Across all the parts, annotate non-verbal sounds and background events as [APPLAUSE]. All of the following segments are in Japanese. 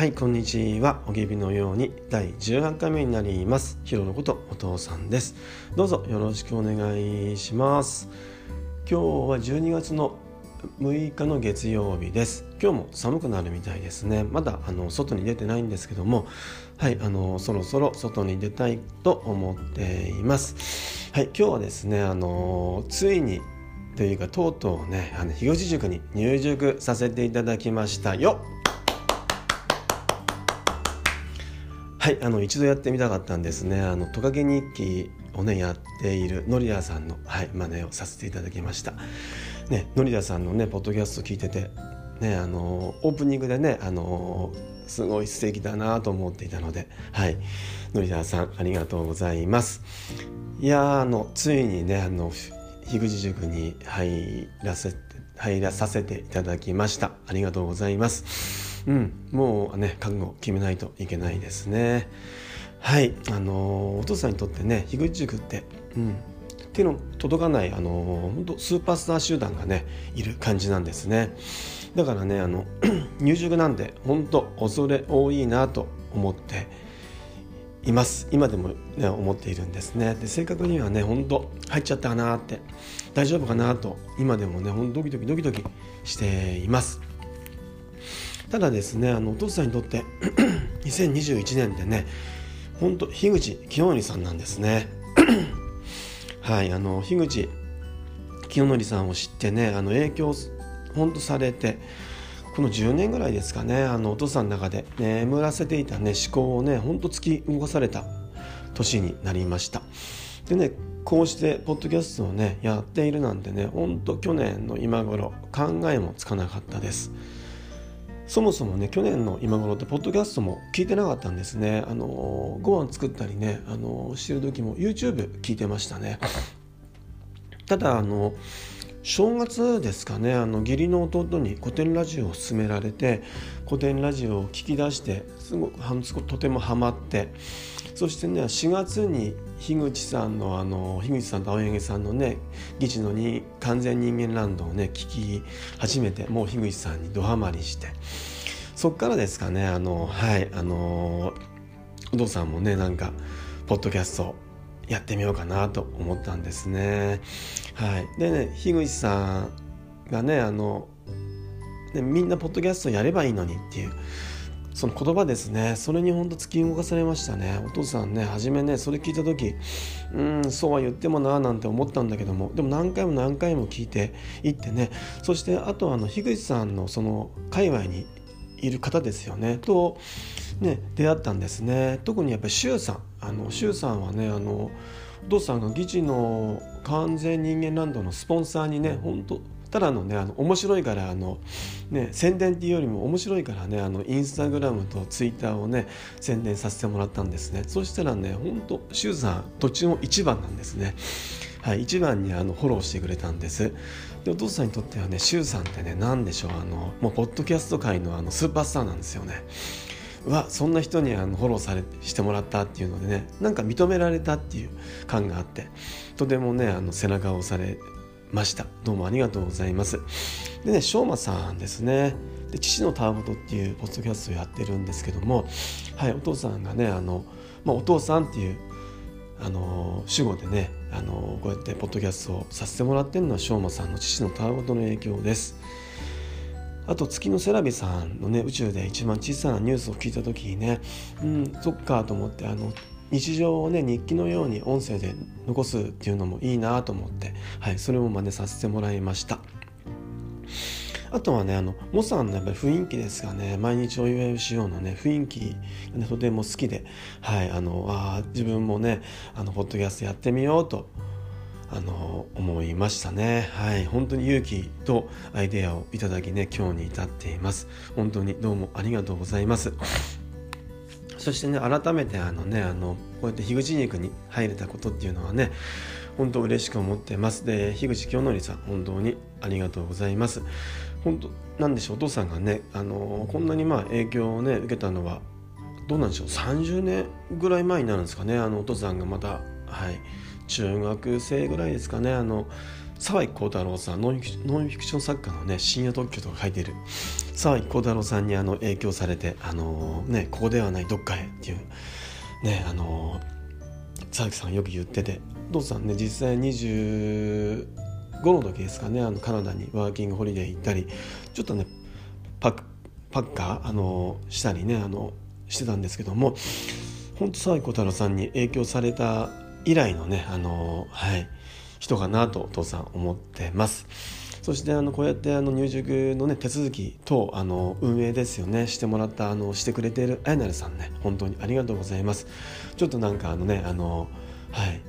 はいこんにちは。おぎびのように第18回目になります。ひろのことお父さんです。どうぞよろしくお願いします。今日は12月の6日の月曜日です。今日も寒くなるみたいですね。まだあの外に出てないんですけども。はいあのそろそろ外に出たいと思っています。はい今日はですねあのついにというかとうとうねあの東塾に入塾させていただきましたよ。はいあの一度やってみたかったんですね。あのトカゲ日記をねやっているノリアさんのはい真似をさせていただきました。ねノリアさんのねポッドキャスト聞いててねあのオープニングでねあのすごい素敵だなと思っていたのではいノリアさんありがとうございます。いやあのついにねあの樋口塾に入らせ入らさせていただきました。ありがとうございます。うん、もうね覚悟決めないといけないですね。はい。あのお父さんにとってね樋口塾って、うん、手の届かないあの本当スーパースター集団がねいる感じなんですね。だからねあの [CLEARS THROAT] 入塾なんで本当恐れ多いなと思っています。今でもね思っているんですね。で正確にはね本当入っちゃったかなって大丈夫かなと今でもねほんとドキドキドキドキしています。ただですねあのお父さんにとって [CLEARS THROAT] 2021年でね本当樋口清則さんなんですね。[CLEARS THROAT] はいあの樋口清則さんを知ってねあの影響本当されてこの10年ぐらいですかねあのお父さんの中で眠らせていたね思考をねほんと突き動かされた年になりました。でねこうしてポッドキャストをねやっているなんてねほんと去年の今頃考えもつかなかったです。そもそもね去年の今頃ってポッドキャストも聞いてなかったんですね。あのご飯作ったりねあのしてる時も YouTube 聞いてましたね。ただあの正月ですかね。あの義理の弟に古典ラジオを勧められて古典ラジオを聞き出してすごくとてもハマってそしてね4月に樋口さんのあの樋口さんと青柳さんのね議事のに完全人間ランドをね聞き始めてもう樋口さんにどハマりしてそっからですかねあのはいあの有働さんもねなんかポッドキャストやってみようかなと思ったんですね。はい、でね樋口さんがねあのねみんなポッドキャストやればいいのにっていうその言葉ですね。それにほんと突き動かされましたね。お父さんね初めねそれ聞いた時うんそうは言ってもななんて思ったんだけどもでも何回も何回も聞いていってね。そしてあとあの樋口さんのその界隈にいる方ですよね。とね出会ったんですね。特にやっぱり周さん。あの周さんはねあのお父さんが議事の完全人間ランドのスポンサーにね本当ただのねあの面白いからあの、ね、宣伝っていうよりも面白いからねあのインスタグラムとツイッターをね宣伝させてもらったんですね。そしたらねほんと周さん途中の一番なんですね。はい一番にあのフォローしてくれたんですでお父さんにとってはね周さんってね何でしょうあのもうポッドキャスト界のあのスーパースターなんですよね。うわそんな人にあのフォローされしてもらったっていうのでねなんか認められたっていう感があってとてもねあの背中を押されました。どうもありがとうございます。でねしょうまさんですね。で父のたわごとっていうポッドキャストをやってるんですけどもはいお父さんがねあの、まあ、お父さんっていうあの主語でねあのこうやってポッドキャストをさせてもらってるのはしょうまさんの父のたわごとの影響ですあと月のセラビさんのね宇宙で一番小さなニュースを聞いた時にねうんそっかと思ってあの日常をね日記のように音声で残すっていうのもいいなと思って、はい、それも真似させてもらいました。あとはね、あの、モさんのやっぱり雰囲気ですがね、毎日お祝いをしようのね、雰囲気が、ね、とても好きで、はい、あの、あ自分もね、あの、ポッドキャストやってみようと、あの、思いましたね。はい、本当に勇気とアイデアをいただきね、今日に至っています。本当にどうもありがとうございます。そしてね改めてあのねあのこうやって樋口肉に入れたことっていうのはね本当嬉しく思ってます。で樋口清則さん本当にありがとうございます。本当なんでしょう？お父さんがねあのこんなにまあ影響をね受けたのはどうなんでしょう？30年ぐらい前になるんですかね？あのお父さんがまたはい中学生ぐらいですかね？あの沢井幸太郎さんノンフィクション作家のね深夜特許とか書いてる沢井幸太郎さんにあの影響されてあのー、ねここではないどっかへっていうねあのー、沢木さんよく言ってて。お父さんね実際25の時ですかねあのカナダにワーキングホリデー行ったりちょっとねパッパッカーあの、したりねあのしてたんですけども本当沢井幸太郎さんに影響された以来のねあのはい人かなとお父さん思ってます。そしてあのこうやってあの入塾のね手続き等あの運営ですよねしてもらったあのしてくれているあやなるさんね本当にありがとうございます。ちょっとなんかあのねあのはい。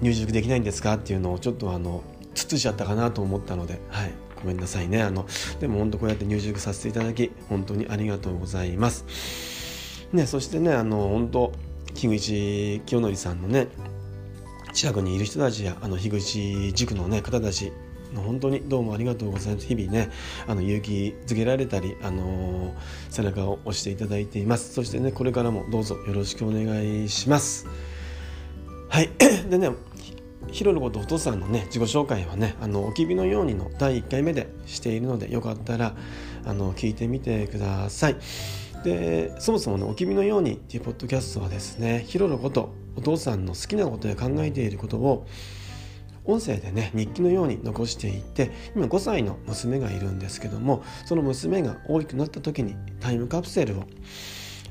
入塾できないんですかっていうのをちょっとあのつつしちゃったかなと思ったのではい。ごめんなさいね。あのでも本当こうやって入塾させていただき本当にありがとうございます。ねそしてねあの本当樋口清則さんのね近くにいる人たちやあの樋口塾の、ね、方たち本当にどうもありがとうございます。日々ねあの勇気づけられたり、あのー、背中を押していただいています。そしてねこれからもどうぞよろしくお願いします。はい。[COUGHS] でねヒロのことお父さんのね自己紹介はねあのおきびのようにの第1回目でしているのでよかったらあの聞いてみてください。でそもそもね「おきびのように」っていうポッドキャストはですねヒロのことお父さんの好きなことや考えていることを音声でね日記のように残していて今5歳の娘がいるんですけどもその娘が大きくなった時にタイムカプセルを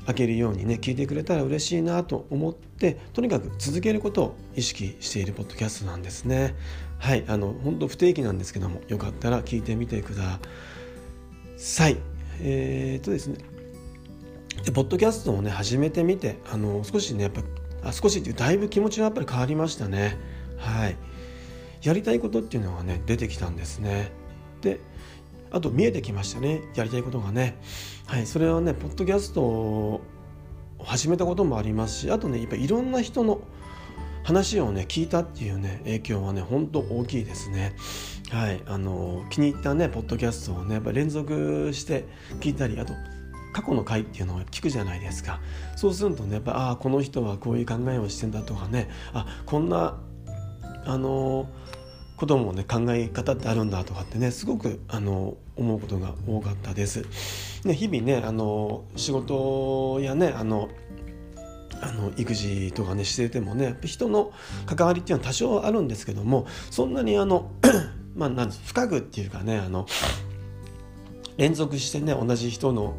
開けるようにね聞いてくれたら嬉しいなと思ってとにかく続けることを意識しているポッドキャストなんですね。はいあの本当不定期なんですけどもよかったら聞いてみてください。えー、っとですね。でポッドキャストをね始めてみてあの少しねやっぱあ少しっていうだいぶ気持ちがやっぱり変わりましたね。はい。やりたいことっていうのがね出てきたんですね。であと見えてきましたね。やりたいことがね。はいそれはねポッドキャストを始めたこともありますしあとねやっぱいろんな人の話をね聞いたっていうね影響はねほんと大きいですね。はいあの気に入ったねポッドキャストをねやっぱ連続して聞いたりあと過去の回っていうのを聞くじゃないですか。そうするとねやっぱああこの人はこういう考えをしてんだとかねあこんなあのこともね考え方ってあるんだとかってねすごくあの思うことが多かったです。ね、日々ねあの仕事やねあのあの育児とかねしててもね人の関わりっていうのは多少あるんですけどもそんなにあの [CLEARS THROAT] まあなん深くっていうかねあの連続してね同じ人の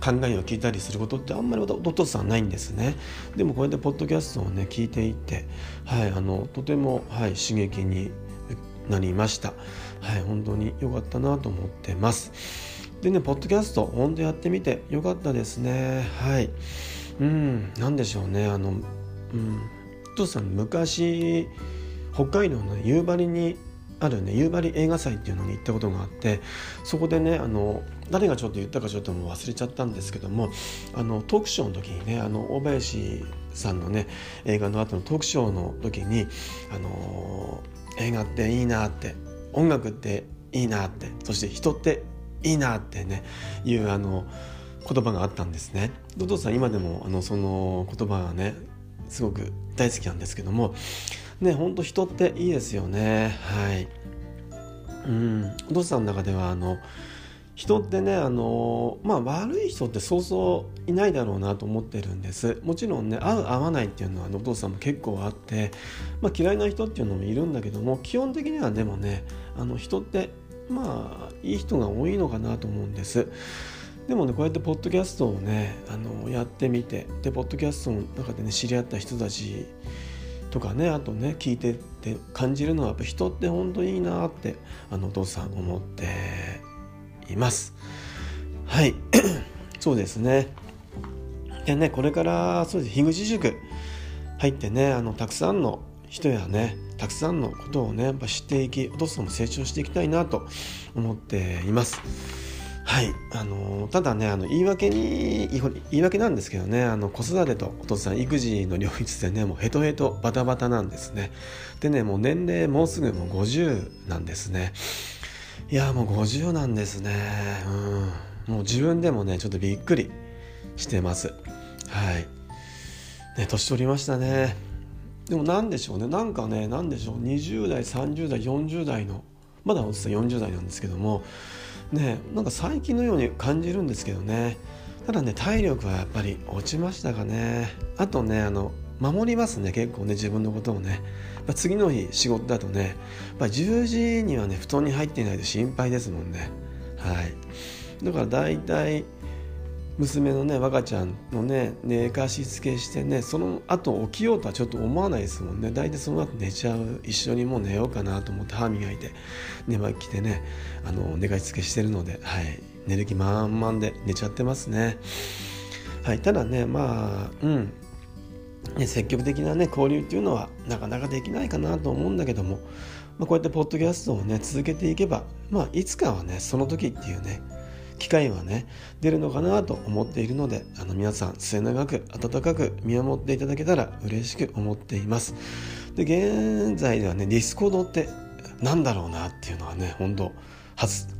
考えを聞いたりすることってあんまりお父さんないんですね。でもこうやってポッドキャストをね聞いていて、はい、あのとても、はい、刺激になりました。はい本当に良かったなと思ってます。でねポッドキャスト本当やってみて良かったですね。はい。うん何でしょうね。あのうんお父さん昔北海道の夕張にあるね夕張映画祭っていうのに行ったことがあってそこでねあの誰がちょっと言ったかちょっともう忘れちゃったんですけどもあのトークショーの時にねあの大林さんのね映画の後のトークショーの時にあの映画っていいなって音楽っていいなってそして人っていいなってねいうあの言葉があったんですね。お父さん今でもあのその言葉がねすごく大好きなんですけどもねほんと人っていいですよね。はい。うん。お父さんの中ではあの人ってねあのまあ悪い人ってそうそういないだろうなと思ってるんです。もちろんね合う合わないっていうのはお父さんも結構あって、まあ、嫌いな人っていうのもいるんだけども基本的にはでもねあの人ってまあいい人が多いのかなと思うんです。でもねこうやってポッドキャストをねあのやってみてでポッドキャストの中でね知り合った人たちとかねあとね聞いてって感じるのはやっぱ人って本当にいいなってあのお父さん思って。います。はい。[CLEARS THROAT] そうですね。でねこれからそうです。樋口塾入ってねあのたくさんの人やねたくさんのことをねやっぱ知っていきお父さんも成長していきたいなと思っています。はい。あのただねあの言い訳に言い訳なんですけどねあの子育てとお父さん育児の両立でねもうヘトヘトバタバタなんですね。でねもう年齢もうすぐもう50なんですね。いやもう50なんですね。うん。もう自分でもねちょっとびっくりしてます。はい。ね年取りましたね。でも何でしょうね。なんかね何でしょう。20代30代40代のまだおじさん40代なんですけどもねなんか最近のように感じるんですけどね。ただね体力はやっぱり落ちましたかね。あとねあの守りますね結構ね自分のことをね。次の日仕事だとねやっ10時にはね布団に入っていないと心配ですもんね。はい。だから大体娘のね若ちゃんのね寝かしつけしてねその後起きようとはちょっと思わないですもんね。大体その後寝ちゃう一緒にもう寝ようかなと思って歯磨いて寝巻き着てねあの寝かしつけしてるのではい。寝る気満々で寝ちゃってますね。はい。ただねまあうん。ね、積極的な、ね、交流っていうのはなかなかできないかなと思うんだけども、まあ、こうやってポッドキャストをね続けていけば、まあ、いつかはねその時っていうね機会はね出るのかなと思っているのであの皆さん末永く温かく見守っていただけたら嬉しく思っています。で現在ではねディスコードって何だろうなっていうのはね本当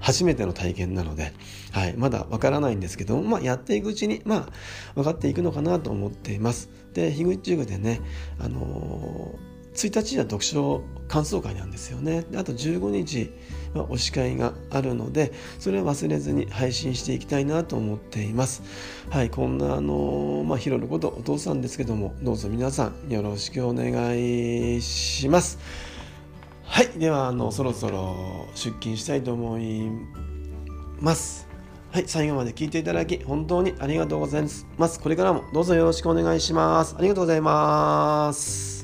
初めての体験なので、はい、まだわからないんですけども、まあ、やっていくうちに、まあ、分かっていくのかなと思っています。で、樋口塾でね、あのー1日は読書感想会なんですよね。あと15日は推し会があるのでそれは忘れずに配信していきたいなと思っています。はいこんなあのまあヒロのことお父さんですけどもどうぞ皆さんよろしくお願いします。はいではあのそろそろ出勤したいと思いますはい、最後まで聞いていただき本当にありがとうございます。これからもどうぞよろしくお願いします。ありがとうございます。